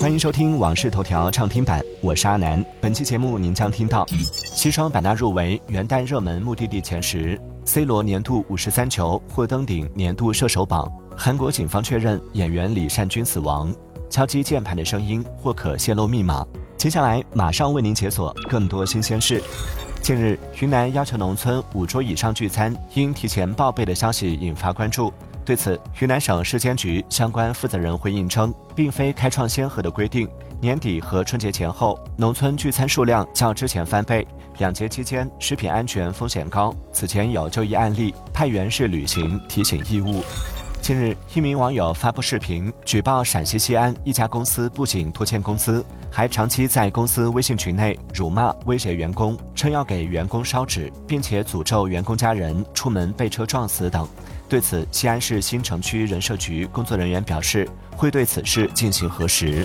欢迎收听《往事头条》畅听版，我是阿南。本期节目您将听到：西双版纳入围元旦热门目的地前十；C 罗年度五十三球或登顶年度射手榜；韩国警方确认演员李善均死亡；敲击键盘的声音或可泄露密码。接下来马上为您解锁更多新鲜事。近日，云南要求农村五桌以上聚餐应提前报备的消息引发关注。对此，云南省市监局相关负责人回应称，并非开创先河的规定。年底和春节前后，农村聚餐数量较之前翻倍。两节期间，食品安全风险高。此前有就医案例，派员是履行提醒义务。近日，一名网友发布视频举报陕西西安一家公司不仅拖欠工资，还长期在公司微信群内辱骂、威胁员工，称要给员工烧纸，并且诅咒员工家人出门被车撞死等。对此，西安市新城区人社局工作人员表示，会对此事进行核实。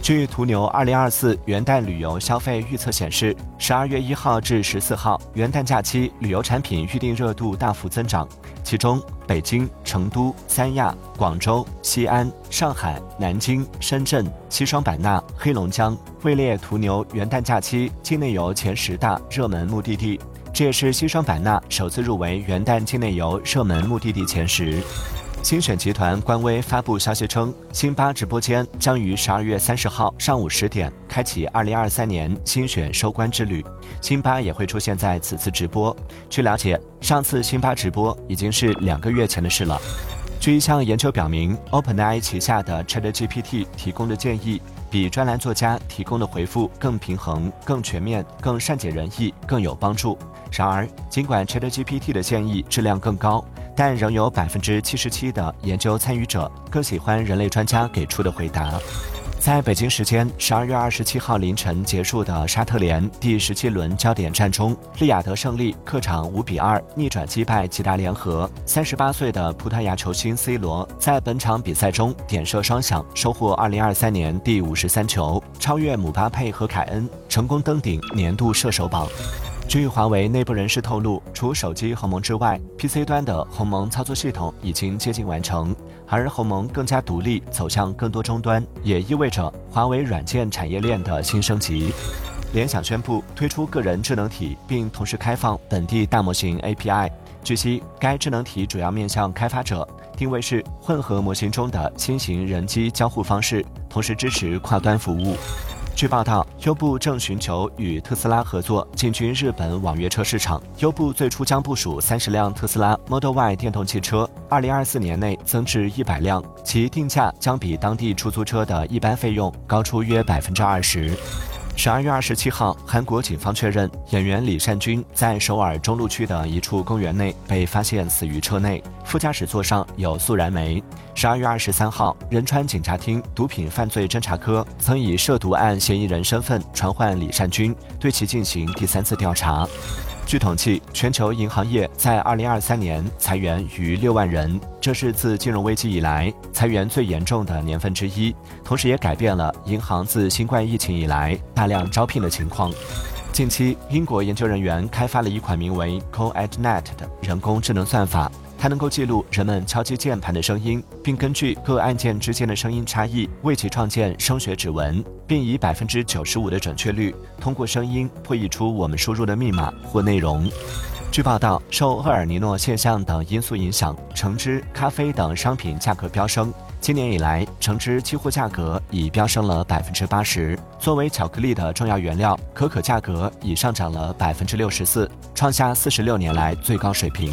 据途牛二零二四元旦旅游消费预测显示，十二月一号至十四号元旦假期旅游产品预订热度大幅增长，其中北京、成都、三亚、广州、西安、上海、南京、深圳、西双版纳、黑龙江位列途牛元旦假期境内游前十大热门目的地。这也是西双版纳首次入围元旦境内游热门目的地前十。星选集团官微发布消息称，辛巴直播间将于十二月三十号上午十点开启二零二三年星选收官之旅，辛巴也会出现在此次直播。据了解，上次辛巴直播已经是两个月前的事了。据一项研究表明，OpenAI 旗下的 ChatGPT 提供的建议。比专栏作家提供的回复更平衡、更全面、更善解人意、更有帮助。然而，尽管 ChatGPT 的建议质量更高，但仍有百分之七十七的研究参与者更喜欢人类专家给出的回答。在北京时间十二月二十七号凌晨结束的沙特联第十七轮焦点战中，利雅得胜利客场五比二逆转击败吉达联合。三十八岁的葡萄牙球星 C 罗在本场比赛中点射双响，收获二零二三年第五十三球，超越姆巴佩和凯恩，成功登顶年度射手榜。据华为内部人士透露，除手机鸿蒙之外，PC 端的鸿蒙操作系统已经接近完成。而鸿蒙更加独立，走向更多终端，也意味着华为软件产业链的新升级。联想宣布推出个人智能体，并同时开放本地大模型 API。据悉，该智能体主要面向开发者，定位是混合模型中的新型人机交互方式，同时支持跨端服务。据报道，优步正寻求与特斯拉合作进军日本网约车市场。优步最初将部署三十辆特斯拉 Model Y 电动汽车，二零二四年内增至一百辆，其定价将比当地出租车的一般费用高出约百分之二十。十二月二十七号，韩国警方确认，演员李善均在首尔中路区的一处公园内被发现死于车内，副驾驶座上有速燃煤。十二月二十三号，仁川警察厅毒品犯罪侦查科曾以涉毒案嫌疑人身份传唤李善均，对其进行第三次调查。据统计，全球银行业在2023年裁员逾6万人，这是自金融危机以来裁员最严重的年份之一，同时也改变了银行自新冠疫情以来大量招聘的情况。近期，英国研究人员开发了一款名为 CoEdNet 的人工智能算法。它能够记录人们敲击键盘的声音，并根据各按键之间的声音差异为其创建声学指纹，并以百分之九十五的准确率通过声音破译出我们输入的密码或内容。据报道，受厄尔尼诺现象等因素影响，橙汁、咖啡等商品价格飙升。今年以来，橙汁期货价格已飙升了百分之八十。作为巧克力的重要原料，可可价格已上涨了百分之六十四，创下四十六年来最高水平。